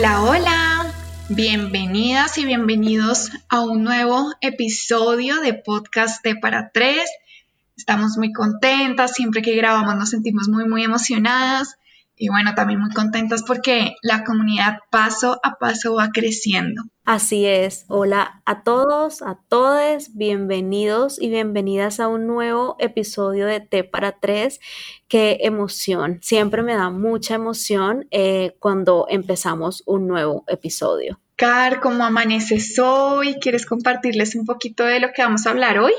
Hola, hola. Bienvenidas y bienvenidos a un nuevo episodio de Podcast de para tres. Estamos muy contentas, siempre que grabamos nos sentimos muy, muy emocionadas y bueno, también muy contentas porque la comunidad paso a paso va creciendo. Así es. Hola a todos, a todas, bienvenidos y bienvenidas a un nuevo episodio de T para tres. Qué emoción. Siempre me da mucha emoción eh, cuando empezamos un nuevo episodio. Car, ¿cómo amaneces hoy? ¿Quieres compartirles un poquito de lo que vamos a hablar hoy?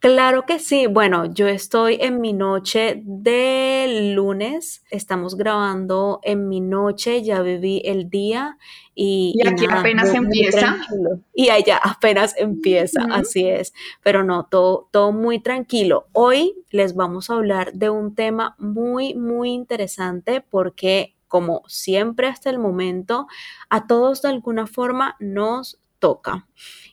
Claro que sí. Bueno, yo estoy en mi noche de lunes. Estamos grabando en mi noche, ya viví el día y, y aquí apenas empieza. Y allá apenas empieza, así es. Pero no, todo, todo muy tranquilo. Hoy les vamos a hablar de un tema muy, muy interesante porque como siempre hasta el momento, a todos de alguna forma nos toca.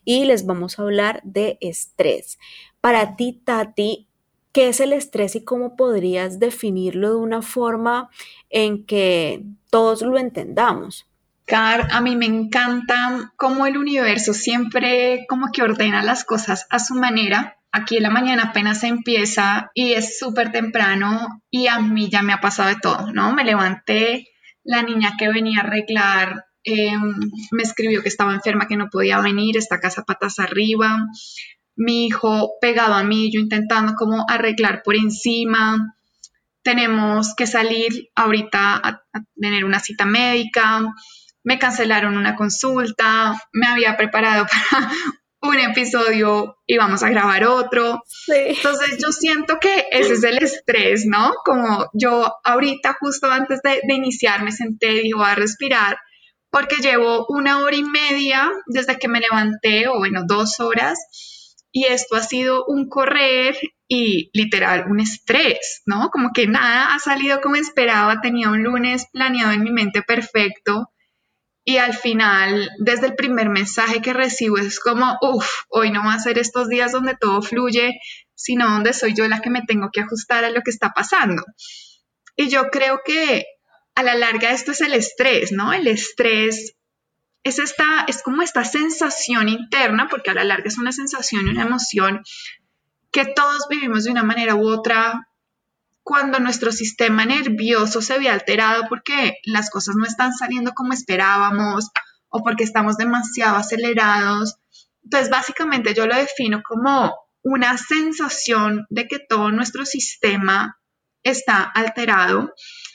Y les vamos a hablar de estrés. Para ti, Tati, ¿qué es el estrés y cómo podrías definirlo de una forma en que todos lo entendamos? Car, a mí me encanta cómo el universo siempre como que ordena las cosas a su manera aquí en la mañana apenas se empieza y es súper temprano y a mí ya me ha pasado de todo, ¿no? Me levanté, la niña que venía a arreglar em, me escribió que estaba enferma, que no podía venir, esta casa patas arriba, mi hijo pegado a mí, yo intentando como arreglar por encima, tenemos que salir ahorita a tener una cita médica, me cancelaron una consulta, me había preparado para un episodio y vamos a grabar otro. Entonces yo siento que ese es el estrés, ¿no? Como yo ahorita justo antes de, iniciar me senté y voy a respirar porque llevo una hora y media desde que me levanté, o bueno, dos horas, y esto ha sido un correr y literal un estrés, ¿no? Como que nada ha salido como esperaba, tenía un lunes planeado en mi mente perfecto y al final, desde el primer mensaje que recibo, es como, uff, hoy no va a ser estos días donde todo fluye, sino donde soy yo la que me tengo que ajustar a lo que está pasando. Y yo creo que a la larga esto es el estrés, ¿no? El estrés es, esta, es como esta sensación interna, porque a la larga es una sensación y una emoción que todos vivimos de una manera u otra cuando nuestro sistema nervioso se ve alterado porque las cosas no están saliendo como esperábamos o porque estamos demasiado acelerados. Entonces, básicamente yo lo defino como una sensación de que todo nuestro sistema está alterado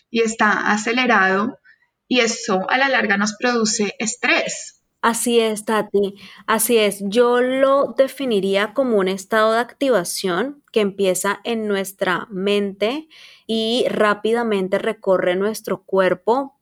y está acelerado y eso a la larga nos produce estrés. Así es, Tati. Así es. Yo lo definiría como un estado de activación que empieza en nuestra mente y rápidamente recorre nuestro cuerpo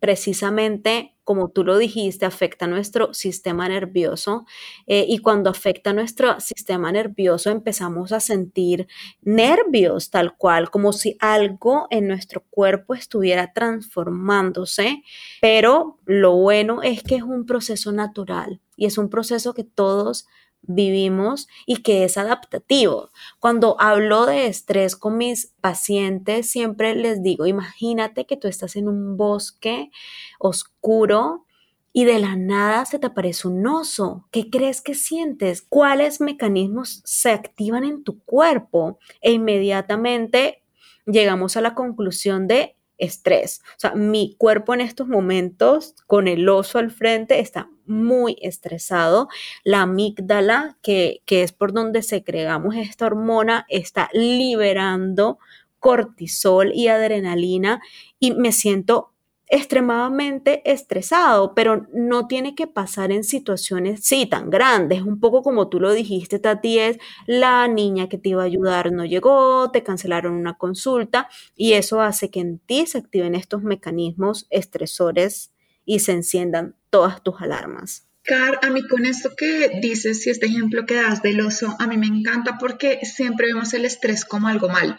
precisamente como tú lo dijiste, afecta nuestro sistema nervioso eh, y cuando afecta nuestro sistema nervioso empezamos a sentir nervios tal cual, como si algo en nuestro cuerpo estuviera transformándose, pero lo bueno es que es un proceso natural y es un proceso que todos vivimos y que es adaptativo. Cuando hablo de estrés con mis pacientes, siempre les digo, imagínate que tú estás en un bosque oscuro y de la nada se te aparece un oso. ¿Qué crees que sientes? ¿Cuáles mecanismos se activan en tu cuerpo? E inmediatamente llegamos a la conclusión de estrés. O sea, mi cuerpo en estos momentos con el oso al frente está muy estresado. La amígdala, que, que es por donde secregamos esta hormona, está liberando cortisol y adrenalina y me siento extremadamente estresado, pero no tiene que pasar en situaciones sí tan grandes. Un poco como tú lo dijiste, Tati, es la niña que te iba a ayudar no llegó, te cancelaron una consulta y eso hace que en ti se activen estos mecanismos estresores y se enciendan todas tus alarmas. Car, a mí con esto que dices y este ejemplo que das del oso, a mí me encanta porque siempre vemos el estrés como algo malo.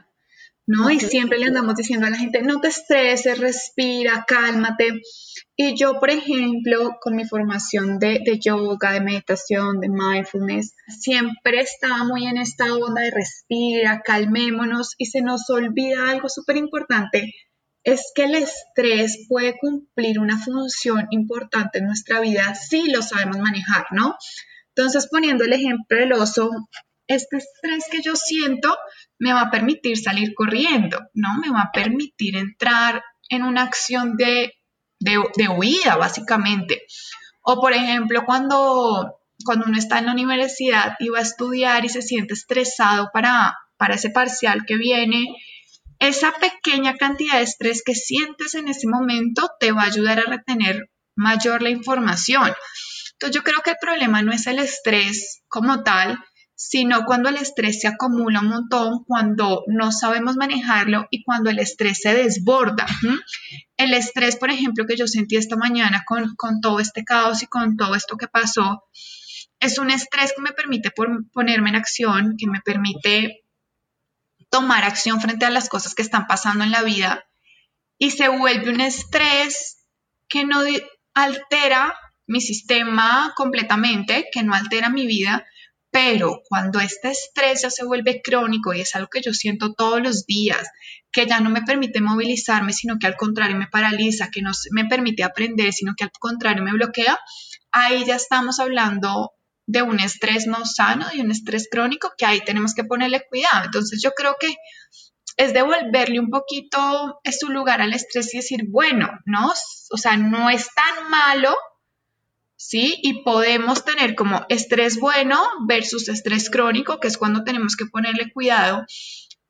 ¿No? Y siempre le andamos diciendo a la gente, no te estreses, respira, cálmate. Y yo, por ejemplo, con mi formación de, de, yoga, de meditación, de mindfulness, siempre estaba muy en esta onda de respira, calmémonos y se nos olvida algo súper importante es que el estrés puede cumplir una función importante en nuestra vida si lo sabemos manejar, ¿no? Entonces, poniendo el ejemplo del oso, este estrés que yo siento me va a permitir salir corriendo, ¿no? Me va a permitir entrar en una acción de, de, huida, básicamente. O, por ejemplo, cuando, cuando uno está en la universidad y va a estudiar y se siente estresado para, para ese parcial que viene, esa pequeña cantidad de estrés que sientes en ese momento te va a ayudar a retener mayor la información. Entonces yo creo que el problema no es el estrés como tal, sino cuando el estrés se acumula un montón, cuando no sabemos manejarlo y cuando el estrés se desborda. El estrés, por ejemplo, que yo sentí esta mañana con, con, todo este caos y con todo esto que pasó, es un estrés que me permite ponerme en acción, que me permite tomar acción frente a las cosas que están pasando en la vida y se vuelve un estrés que no altera mi sistema completamente, que no altera mi vida, pero cuando este estrés ya se vuelve crónico y es algo que yo siento todos los días, que ya no me permite movilizarme, sino que al contrario me paraliza, que no me permite aprender, sino que al contrario me bloquea, ahí ya estamos hablando de un estrés no sano, y un estrés crónico, que ahí tenemos que ponerle cuidado. Entonces yo creo que es devolverle un poquito su lugar al estrés y decir, bueno, ¿no? O sea, no es tan malo, ¿sí? Y podemos tener como estrés bueno versus estrés crónico, que es cuando tenemos que ponerle cuidado.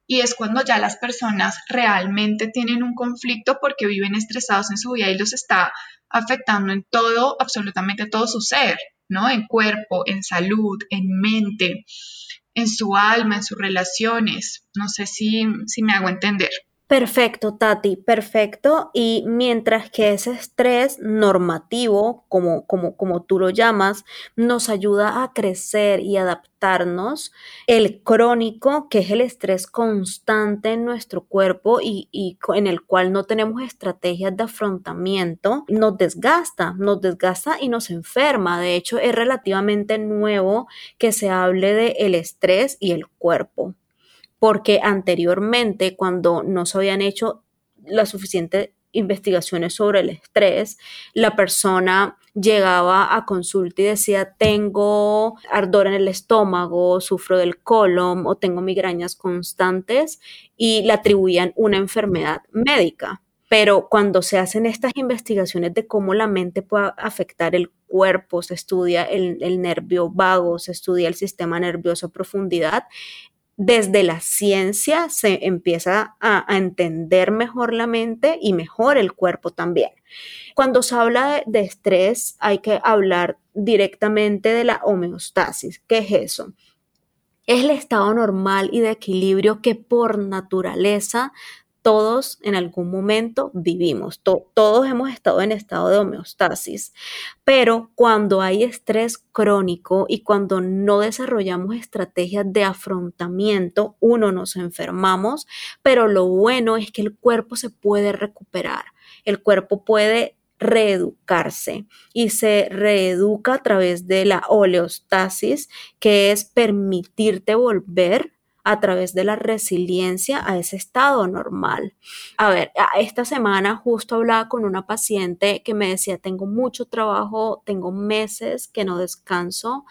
Y es cuando ya las personas realmente tienen un conflicto porque viven estresados en su vida y los está afectando en todo, absolutamente todo su ser. ¿no? En cuerpo, en salud, en mente, en su alma, en sus relaciones. No sé si, si me hago entender. Perfecto, Tati, perfecto. Y mientras que ese estrés normativo, como, como, como tú lo llamas, nos ayuda a crecer y adaptarnos, el crónico, que es el estrés constante en nuestro cuerpo y, y en el cual no tenemos estrategias de afrontamiento, nos desgasta, nos desgasta y nos enferma. De hecho, es relativamente nuevo que se hable de el estrés y el cuerpo porque anteriormente cuando no se habían hecho las suficientes investigaciones sobre el estrés, la persona llegaba a consulta y decía, tengo ardor en el estómago, sufro del colon o tengo migrañas constantes y le atribuían una enfermedad médica. Pero cuando se hacen estas investigaciones de cómo la mente puede afectar el cuerpo, se estudia el, el nervio vago, se estudia el sistema nervioso a profundidad, desde la ciencia se empieza a, entender mejor la mente y mejor el cuerpo también. Cuando se habla de, estrés hay que hablar directamente de la homeostasis. ¿Qué es eso? Es el estado normal y de equilibrio que por naturaleza todos en algún momento vivimos, todos hemos estado en estado de homeostasis, pero cuando hay estrés crónico y cuando no desarrollamos estrategias de afrontamiento, uno nos enfermamos, pero lo bueno es que el cuerpo se puede recuperar, el cuerpo puede reeducarse y se reeduca a través de la oleostasis, que es permitirte volver a través de la resiliencia a ese estado normal. A ver, esta semana justo hablaba con una paciente que me decía, tengo mucho trabajo, tengo meses que no descanso,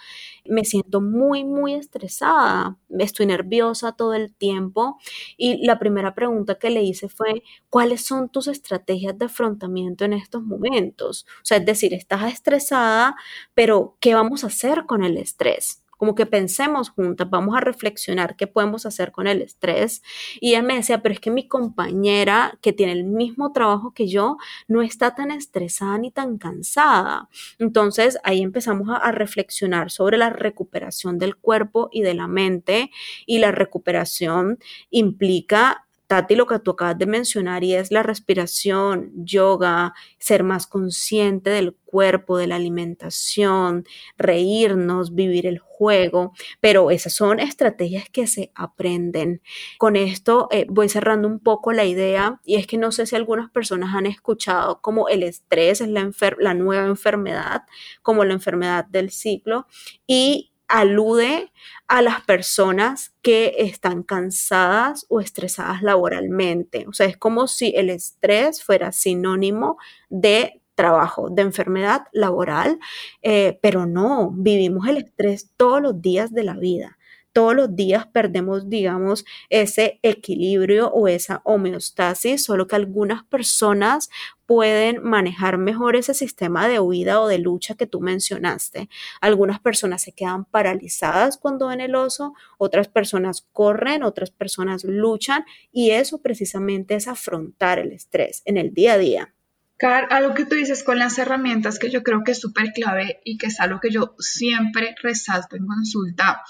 me siento muy, muy estresada, estoy nerviosa todo el tiempo y la primera pregunta que le hice fue, ¿cuáles son tus estrategias de afrontamiento en estos momentos? O sea, es decir, estás estresada, pero ¿qué vamos a hacer con el estrés? Como que pensemos juntas, vamos a reflexionar qué podemos hacer con el estrés. Y ella me decía, pero es que mi compañera que tiene el mismo trabajo que yo no está tan estresada ni tan cansada. Entonces ahí empezamos a, a reflexionar sobre la recuperación del cuerpo y de la mente y la recuperación implica Tati, lo que tú acabas de mencionar y es la respiración, yoga, ser más consciente del cuerpo, de la alimentación, reírnos, vivir el juego, pero esas son estrategias que se aprenden. Con esto eh, voy cerrando un poco la idea y es que no sé si algunas personas han escuchado como el estrés es la, la nueva enfermedad, como la enfermedad del ciclo y alude a las personas que están cansadas o estresadas laboralmente. O sea, es como si el estrés fuera sinónimo de trabajo, de enfermedad laboral, eh, pero no, vivimos el estrés todos los días de la vida todos los días perdemos, digamos, ese equilibrio o esa homeostasis, solo que algunas personas pueden manejar mejor ese sistema de huida o de lucha que tú mencionaste. Algunas personas se quedan paralizadas cuando ven el oso, otras personas corren, otras personas luchan y eso precisamente es afrontar el estrés en el día a día. Car, algo que tú dices con las herramientas que yo creo que es súper clave y que es algo que yo siempre resalto en consulta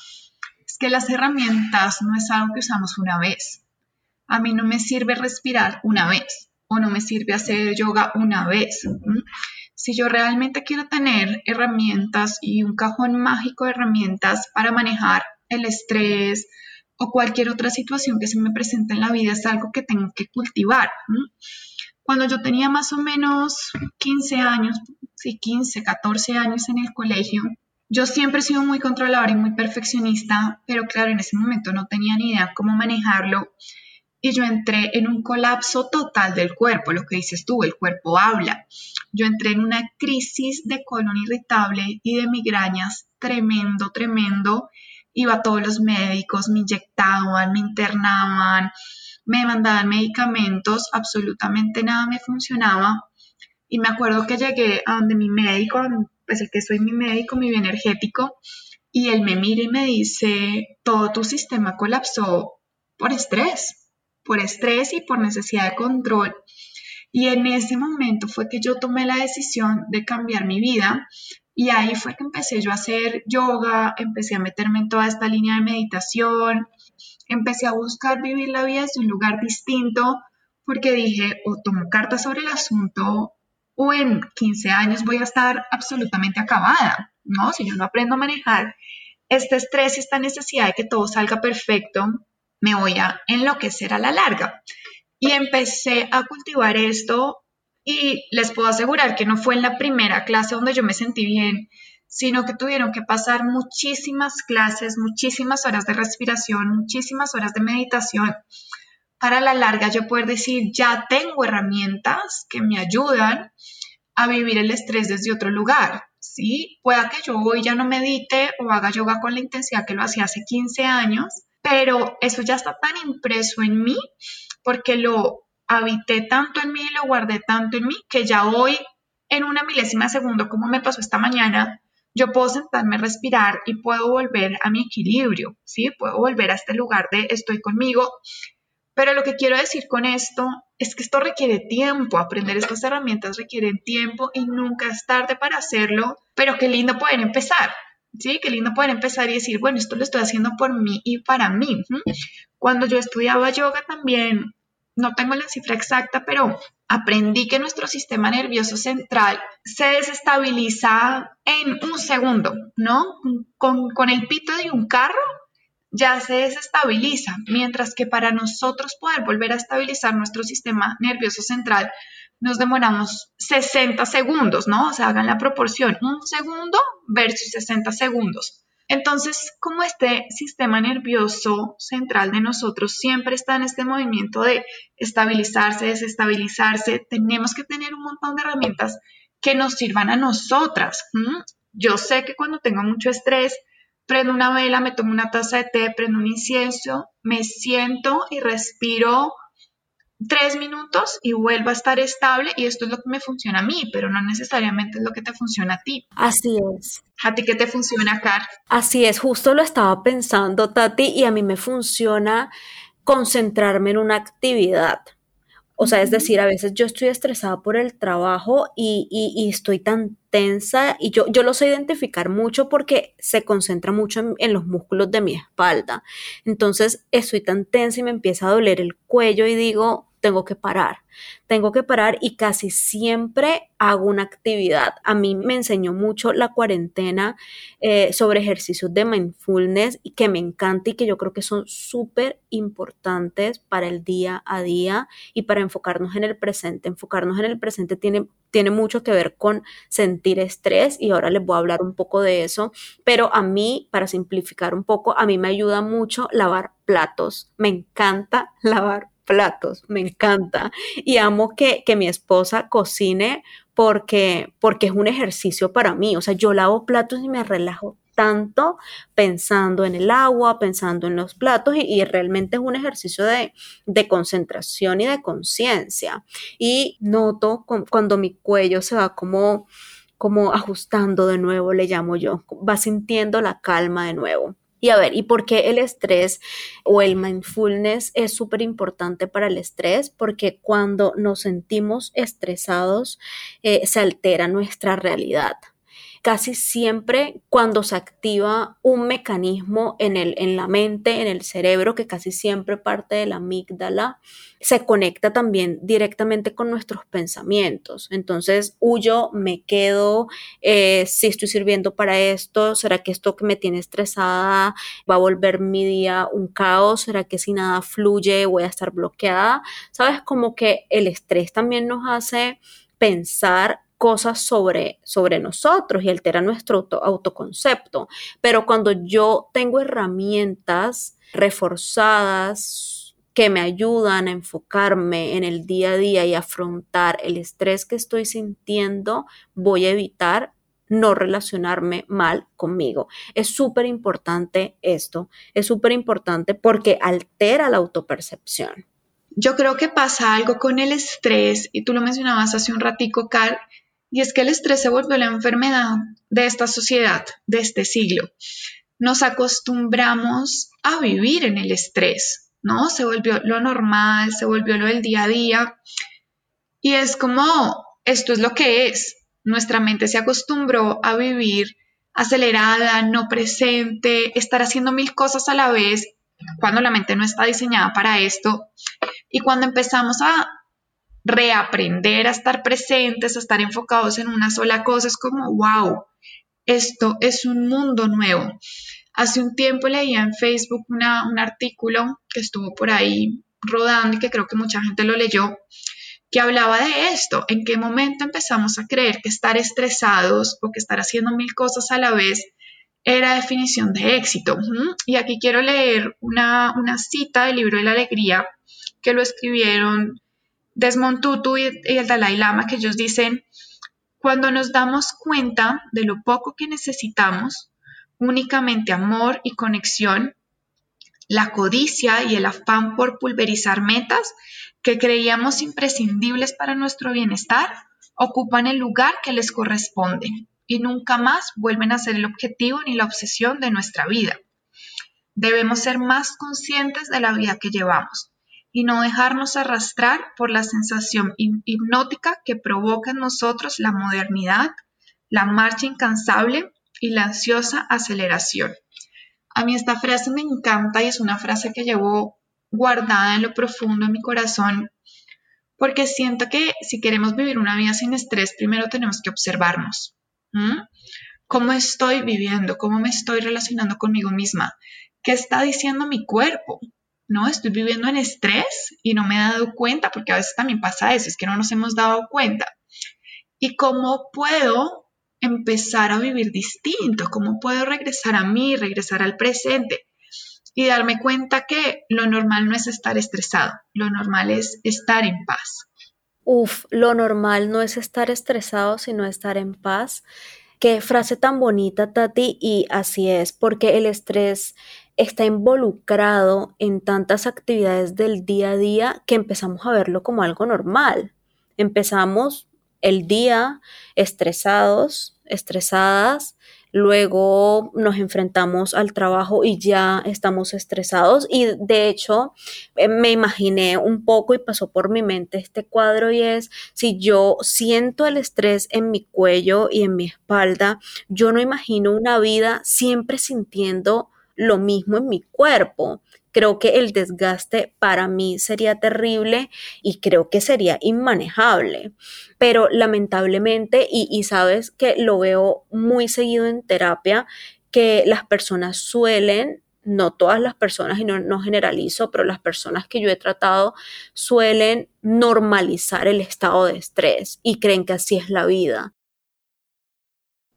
que las herramientas no es algo que usamos una vez. A mí no me sirve respirar una vez o no me sirve hacer yoga una vez. Si yo realmente quiero tener herramientas y un cajón mágico de herramientas para manejar el estrés o cualquier otra situación que se me presente en la vida, es algo que tengo que cultivar. Cuando yo tenía más o menos 15 años, sí, 15, 14 años en el colegio, yo siempre he sido muy controladora y muy perfeccionista, pero claro, en ese momento no tenía ni idea cómo manejarlo y yo entré en un colapso total del cuerpo, lo que dices tú, el cuerpo habla. Yo entré en una crisis de colon irritable y de migrañas tremendo, tremendo. Iba a todos los médicos, me inyectaban, me internaban, me mandaban medicamentos, absolutamente nada me funcionaba. Y me acuerdo que llegué a donde mi médico, pues el que soy mi médico, mi bioenergético, y él me mira y me dice, todo tu sistema colapsó por estrés, por estrés y por necesidad de control. Y en ese momento fue que yo tomé la decisión de cambiar mi vida y ahí fue que empecé yo a hacer yoga, empecé a meterme en toda esta línea de meditación, empecé a buscar vivir la vida desde un lugar distinto porque dije, o tomo cartas sobre el asunto o en 15 años voy a estar absolutamente acabada, ¿no? Si yo no aprendo a manejar este estrés y esta necesidad de que todo salga perfecto, me voy a enloquecer a la larga. Y empecé a cultivar esto y les puedo asegurar que no fue en la primera clase donde yo me sentí bien, sino que tuvieron que pasar muchísimas clases, muchísimas horas de respiración, muchísimas horas de meditación para la larga yo poder decir, ya tengo herramientas que me ayudan a vivir el estrés desde otro lugar. ¿sí? Pueda que yo hoy ya no medite o haga yoga con la intensidad que lo hacía hace 15 años, pero eso ya está tan impreso en mí porque lo habité tanto en mí lo guardé tanto en mí que ya hoy en una milésima de segundo, como me pasó esta mañana, yo puedo sentarme respirar y puedo volver a mi equilibrio, ¿sí? Puedo volver a este lugar de estoy conmigo pero lo que quiero decir con esto es que esto requiere tiempo, aprender estas herramientas requieren tiempo y nunca es tarde para hacerlo, pero qué lindo poder empezar, ¿sí? Qué lindo poder empezar y decir, bueno, esto lo estoy haciendo por mí y para mí. Cuando yo estudiaba yoga también, no tengo la cifra exacta, pero aprendí que nuestro sistema nervioso central se desestabiliza en un segundo, ¿no? Con, con el pito de un carro ya se desestabiliza, mientras que para nosotros poder volver a estabilizar nuestro sistema nervioso central nos demoramos 60 segundos, ¿no? O sea, hagan la proporción, un segundo versus 60 segundos. Entonces, como este sistema nervioso central de nosotros siempre está en este movimiento de estabilizarse, desestabilizarse, tenemos que tener un montón de herramientas que nos sirvan a nosotras. Yo sé que cuando tengo mucho estrés, prendo una vela, me tomo una taza de té, prendo un incienso, me siento y respiro tres minutos y vuelvo a estar estable y esto es lo que me funciona a mí, pero no necesariamente es lo que te funciona a ti. Así es. ¿A ti qué te funciona, Car? Así es, justo lo estaba pensando, Tati, y a mí me funciona concentrarme en una actividad. O sea, es decir, a veces yo estoy estresada por el trabajo y, estoy tan tensa y yo, yo lo sé identificar mucho porque se concentra mucho en, los músculos de mi espalda. Entonces estoy tan tensa y me empieza a doler el cuello y digo, tengo que parar. Tengo que parar y casi siempre hago una actividad. A mí me enseñó mucho la cuarentena eh, sobre ejercicios de mindfulness y que me encanta y que yo creo que son súper importantes para el día a día y para enfocarnos en el presente. Enfocarnos en el presente tiene, tiene mucho que ver con sentir estrés y ahora les voy a hablar un poco de eso, pero a mí, para simplificar un poco, a mí me ayuda mucho lavar platos. Me encanta lavar platos, me encanta. Y amo que, que mi esposa cocine porque, porque es un ejercicio para mí. O sea, yo lavo platos y me relajo tanto pensando en el agua, pensando en los platos y, realmente es un ejercicio de, de concentración y de conciencia. Y noto cuando mi cuello se va como, como ajustando de nuevo, le llamo yo, va sintiendo la calma de nuevo. Y a ver, ¿y por qué el estrés o el mindfulness es súper importante para el estrés? Porque cuando nos sentimos estresados, eh, se altera nuestra realidad casi siempre cuando se activa un mecanismo en, el, en la mente, en el cerebro, que casi siempre parte de la amígdala, se conecta también directamente con nuestros pensamientos. Entonces, huyo, me quedo, eh, si estoy sirviendo para esto, ¿será que esto que me tiene estresada va a volver mi día un caos? ¿Será que si nada fluye voy a estar bloqueada? ¿Sabes? Como que el estrés también nos hace pensar cosas sobre, sobre nosotros y altera nuestro autoconcepto. Pero cuando yo tengo herramientas reforzadas que me ayudan a enfocarme en el día a día y afrontar el estrés que estoy sintiendo, voy a evitar no relacionarme mal conmigo. Es súper importante esto, es súper importante porque altera la autopercepción. Yo creo que pasa algo con el estrés, y tú lo mencionabas hace un ratico, Carl, y es que el estrés se volvió la enfermedad de esta sociedad, de este siglo. Nos acostumbramos a vivir en el estrés, ¿no? Se volvió lo normal, se volvió lo del día a día. Y es como, esto es lo que es. Nuestra mente se acostumbró a vivir acelerada, no presente, estar haciendo mil cosas a la vez, cuando la mente no está diseñada para esto. Y cuando empezamos a reaprender a estar presentes, a estar enfocados en una sola cosa, es como, wow, esto es un mundo nuevo. Hace un tiempo leía en Facebook un artículo que estuvo por ahí rodando y que creo que mucha gente lo leyó, que hablaba de esto, en qué momento empezamos a creer que estar estresados o que estar haciendo mil cosas a la vez era definición de éxito. Y aquí quiero leer una, una cita del libro de la alegría que lo escribieron Desmond Tutu y, el Dalai Lama, que ellos dicen, cuando nos damos cuenta de lo poco que necesitamos, únicamente amor y conexión, la codicia y el afán por pulverizar metas que creíamos imprescindibles para nuestro bienestar ocupan el lugar que les corresponde y nunca más vuelven a ser el objetivo ni la obsesión de nuestra vida. Debemos ser más conscientes de la vida que llevamos, y no dejarnos arrastrar por la sensación hipnótica que provoca en nosotros la modernidad, la marcha incansable y la ansiosa aceleración. A mí esta frase me encanta y es una frase que llevo guardada en lo profundo de mi corazón porque siento que si queremos vivir una vida sin estrés, primero tenemos que observarnos. ¿Cómo estoy viviendo? ¿Cómo me estoy relacionando conmigo misma? ¿Qué está diciendo mi cuerpo? ¿No? Estoy viviendo en estrés y no me he dado cuenta, porque a veces también pasa eso, es que no nos hemos dado cuenta. ¿Y cómo puedo empezar a vivir distinto? ¿Cómo puedo regresar a mí, regresar al presente? Y darme cuenta que lo normal no es estar estresado, lo normal es estar en paz. Uf, lo normal no es estar estresado, sino estar en paz. Qué frase tan bonita, Tati, y así es, porque el estrés está involucrado en tantas actividades del día a día que empezamos a verlo como algo normal. Empezamos el día estresados, estresadas, luego nos enfrentamos al trabajo y ya estamos estresados y de hecho eh, me imaginé un poco y pasó por mi mente este cuadro y es si yo siento el estrés en mi cuello y en mi espalda, yo no imagino una vida siempre sintiendo lo mismo en mi cuerpo. Creo que el desgaste para mí sería terrible y creo que sería inmanejable. Pero lamentablemente, y, y sabes que lo veo muy seguido en terapia, que las personas suelen no todas las personas, y no, generalizo, pero las personas que yo he tratado suelen normalizar el estado de estrés y creen que así es la vida.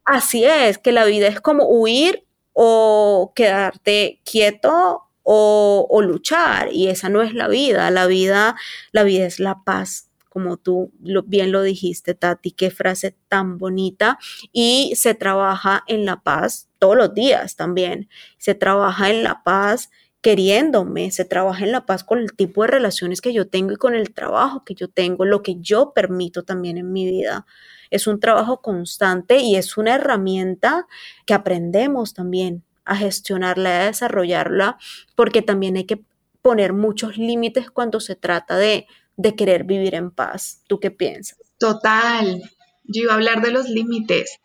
Así es, que la vida es como huir o quedarte quieto o, o luchar y esa no es la vida. La vida, la vida es la paz como tú bien lo dijiste, Tati, qué frase tan bonita. Y se trabaja en la paz todos los días también. Se trabaja en la paz queriéndome, se trabaja en la paz con el tipo de relaciones que yo tengo y con el trabajo que yo tengo, lo que yo permito también en mi vida. Es un trabajo constante y es una herramienta que aprendemos también a gestionarla, a desarrollarla, porque también hay que poner muchos límites cuando se trata de de querer vivir en paz. ¿Tú qué piensas? Total. Yo iba a hablar de los límites.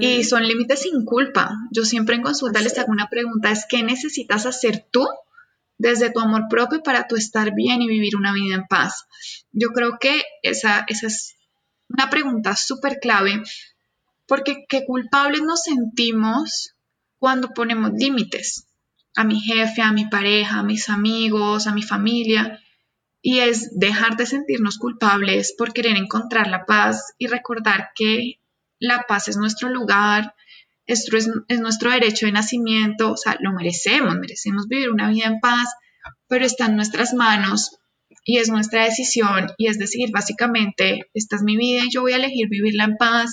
Y son límites sin culpa. Yo siempre en consulta les hago una pregunta, es ¿qué necesitas hacer tú desde tu amor propio para tú estar bien y vivir una vida en paz? Yo creo que esa, esa es una pregunta súper clave, porque qué culpables nos sentimos cuando ponemos límites a mi jefe, a mi pareja, a mis amigos, a mi familia y es dejar de sentirnos culpables por querer encontrar la paz y recordar que la paz es nuestro lugar, esto es, nuestro derecho de nacimiento, o sea, lo merecemos, merecemos vivir una vida en paz, pero está en nuestras manos y es nuestra decisión y es decir, básicamente, esta es mi vida y yo voy a elegir vivirla en paz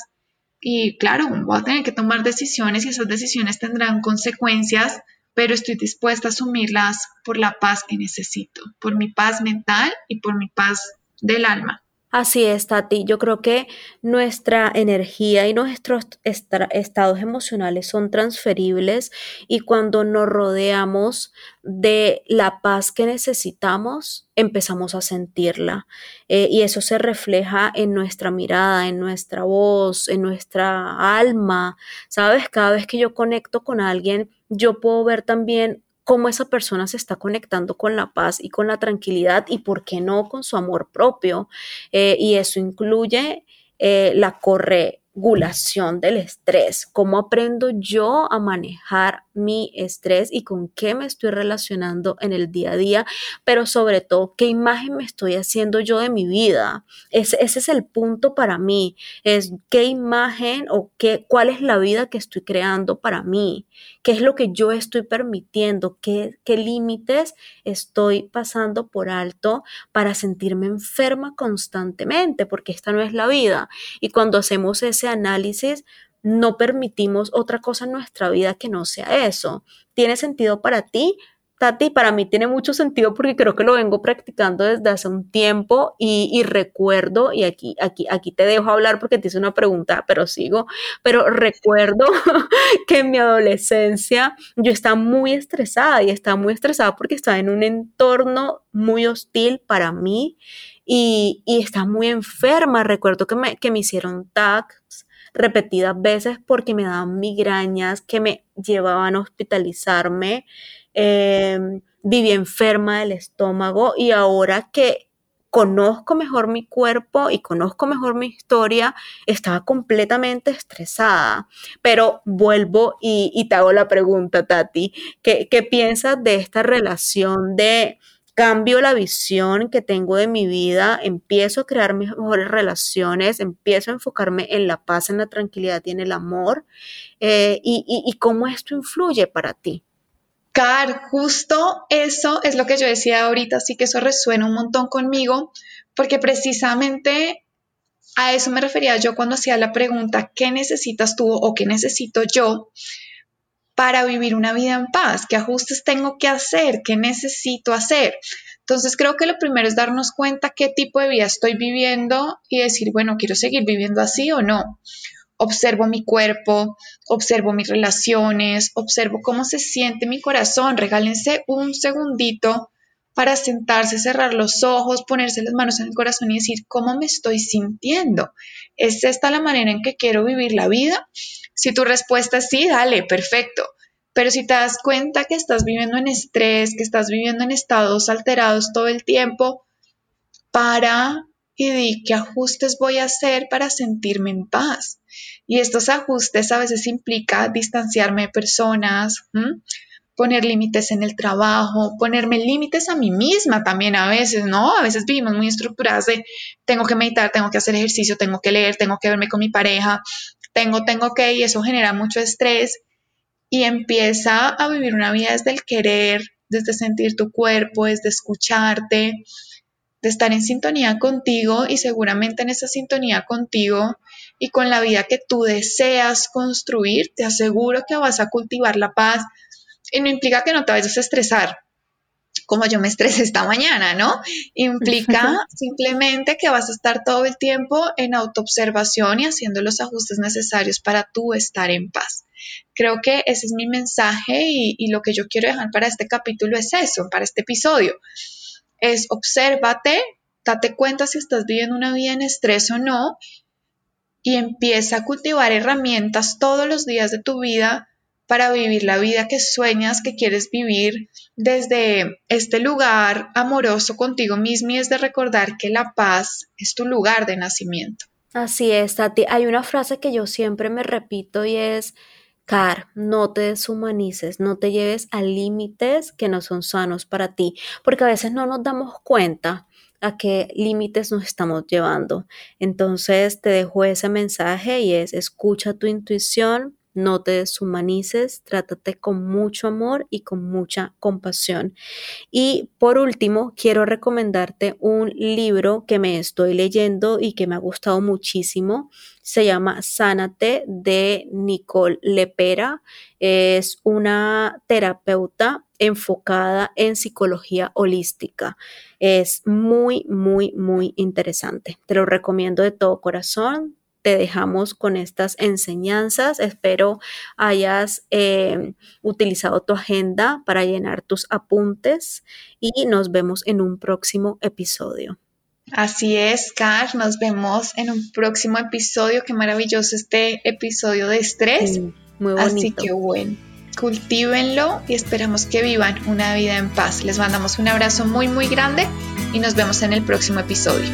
y claro, voy a tener que tomar decisiones y esas decisiones tendrán consecuencias pero estoy dispuesta a asumirlas por la paz que necesito, por mi paz mental y por mi paz del alma. Así es, Tati. Yo creo que nuestra energía y nuestros estados emocionales son transferibles y cuando nos rodeamos de la paz que necesitamos, empezamos a sentirla. Eh, y eso se refleja en nuestra mirada, en nuestra voz, en nuestra alma. Sabes, cada vez que yo conecto con alguien, yo puedo ver también cómo esa persona se está conectando con la paz y con la tranquilidad y por qué no con su amor propio. Eh, y eso incluye eh, la corregulación del estrés. ¿Cómo aprendo yo a manejar mi estrés y con qué me estoy relacionando en el día a día, pero sobre todo qué imagen me estoy haciendo yo de mi vida. ese es el punto para mí, es qué imagen o qué, cuál es la vida que estoy creando para mí, qué es lo que yo estoy permitiendo, qué, qué límites estoy pasando por alto para sentirme enferma constantemente, porque esta no es la vida. Y cuando hacemos análisis, no permitimos otra cosa en nuestra vida que no sea eso. ¿Tiene sentido para ti? Tati, para mí tiene mucho sentido porque creo que lo vengo practicando desde hace un tiempo y, recuerdo, y aquí, aquí, aquí te dejo hablar porque te hice una pregunta, pero sigo, pero recuerdo que en mi adolescencia yo estaba muy estresada y estaba muy estresada porque estaba en un entorno muy hostil para mí y, y estaba muy enferma. Recuerdo que me, que me hicieron tags repetidas veces porque me daban migrañas que me llevaban a hospitalizarme. Em, viví enferma del estómago y ahora que conozco mejor mi cuerpo y conozco mejor mi historia, estaba completamente estresada. Pero vuelvo y, te hago la pregunta, Tati, ¿qué, ¿qué piensas de esta relación de cambio la visión que tengo de mi vida, empiezo a crear mejores relaciones, empiezo a enfocarme en la paz, en la tranquilidad y en el amor, eh, y, cómo esto influye para ti. Car, justo eso es lo que yo decía ahorita, así que eso resuena un montón conmigo, porque precisamente a eso me refería yo cuando hacía la pregunta, ¿qué necesitas tú o qué necesito yo? para vivir una vida en paz, qué ajustes tengo que hacer, qué necesito hacer. Entonces creo que lo primero es darnos cuenta qué tipo de vida estoy viviendo y decir, bueno, quiero seguir viviendo así o no. Observo mi cuerpo, observo mis relaciones, observo cómo se siente mi corazón. Regálense un segundito para sentarse, cerrar los ojos, ponerse las manos en el corazón y decir, ¿cómo me estoy sintiendo? ¿Es esta la manera en que quiero vivir la vida? Si tu respuesta es sí, dale, perfecto. Pero si te das cuenta que estás viviendo en estrés, que estás viviendo en estados alterados todo el tiempo, para y di qué ajustes voy a hacer para sentirme en paz. Y estos ajustes a veces implica distanciarme de personas, poner límites en el trabajo, ponerme límites a mí misma también a veces, ¿no? A veces vivimos muy estructuradas de tengo que meditar, tengo que hacer ejercicio, tengo que leer, tengo que verme con mi pareja, tengo, tengo que, y eso genera mucho estrés y empieza a vivir una vida desde el querer, desde sentir tu cuerpo, desde escucharte, de estar en sintonía contigo y seguramente en esa sintonía contigo y con la vida que tú deseas construir, te aseguro que vas a cultivar la paz y no implica que no te vayas a estresar como yo me estresé esta mañana, ¿no? Implica simplemente que vas a estar todo el tiempo en autoobservación y haciendo los ajustes necesarios para tú estar en paz. Creo que ese es mi mensaje y, y lo que yo quiero dejar para este capítulo es eso, para este episodio es obsérvate, date cuenta si estás viviendo una vida en estrés o no y empieza a cultivar herramientas todos los días de tu vida para vivir la vida que sueñas, que quieres vivir desde este lugar amoroso contigo mismo y es de recordar que la paz es tu lugar de nacimiento. Así es, Tati. Hay una frase que yo siempre me repito y es, No te deshumanices, no te lleves a límites que no son sanos para ti, porque a veces no nos damos cuenta a qué límites nos estamos llevando. Entonces te dejo ese mensaje y es escucha tu intuición, no te deshumanices, trátate con mucho amor y con mucha compasión. Y por último, quiero recomendarte un libro que me estoy leyendo y que me ha gustado muchísimo. Se llama Sánate de Nicole Lepera. Es una terapeuta enfocada en psicología holística. Es muy, muy, muy interesante. Te lo recomiendo de todo corazón te dejamos con estas enseñanzas. Espero hayas eh, utilizado tu agenda para llenar tus apuntes y nos vemos en un próximo episodio. Así es, Car, nos vemos en un próximo episodio. Qué maravilloso este episodio de estrés. muy bonito. Así que bueno, cultívenlo y esperamos que vivan una vida en paz. Les mandamos un abrazo muy, muy grande y nos vemos en el próximo episodio.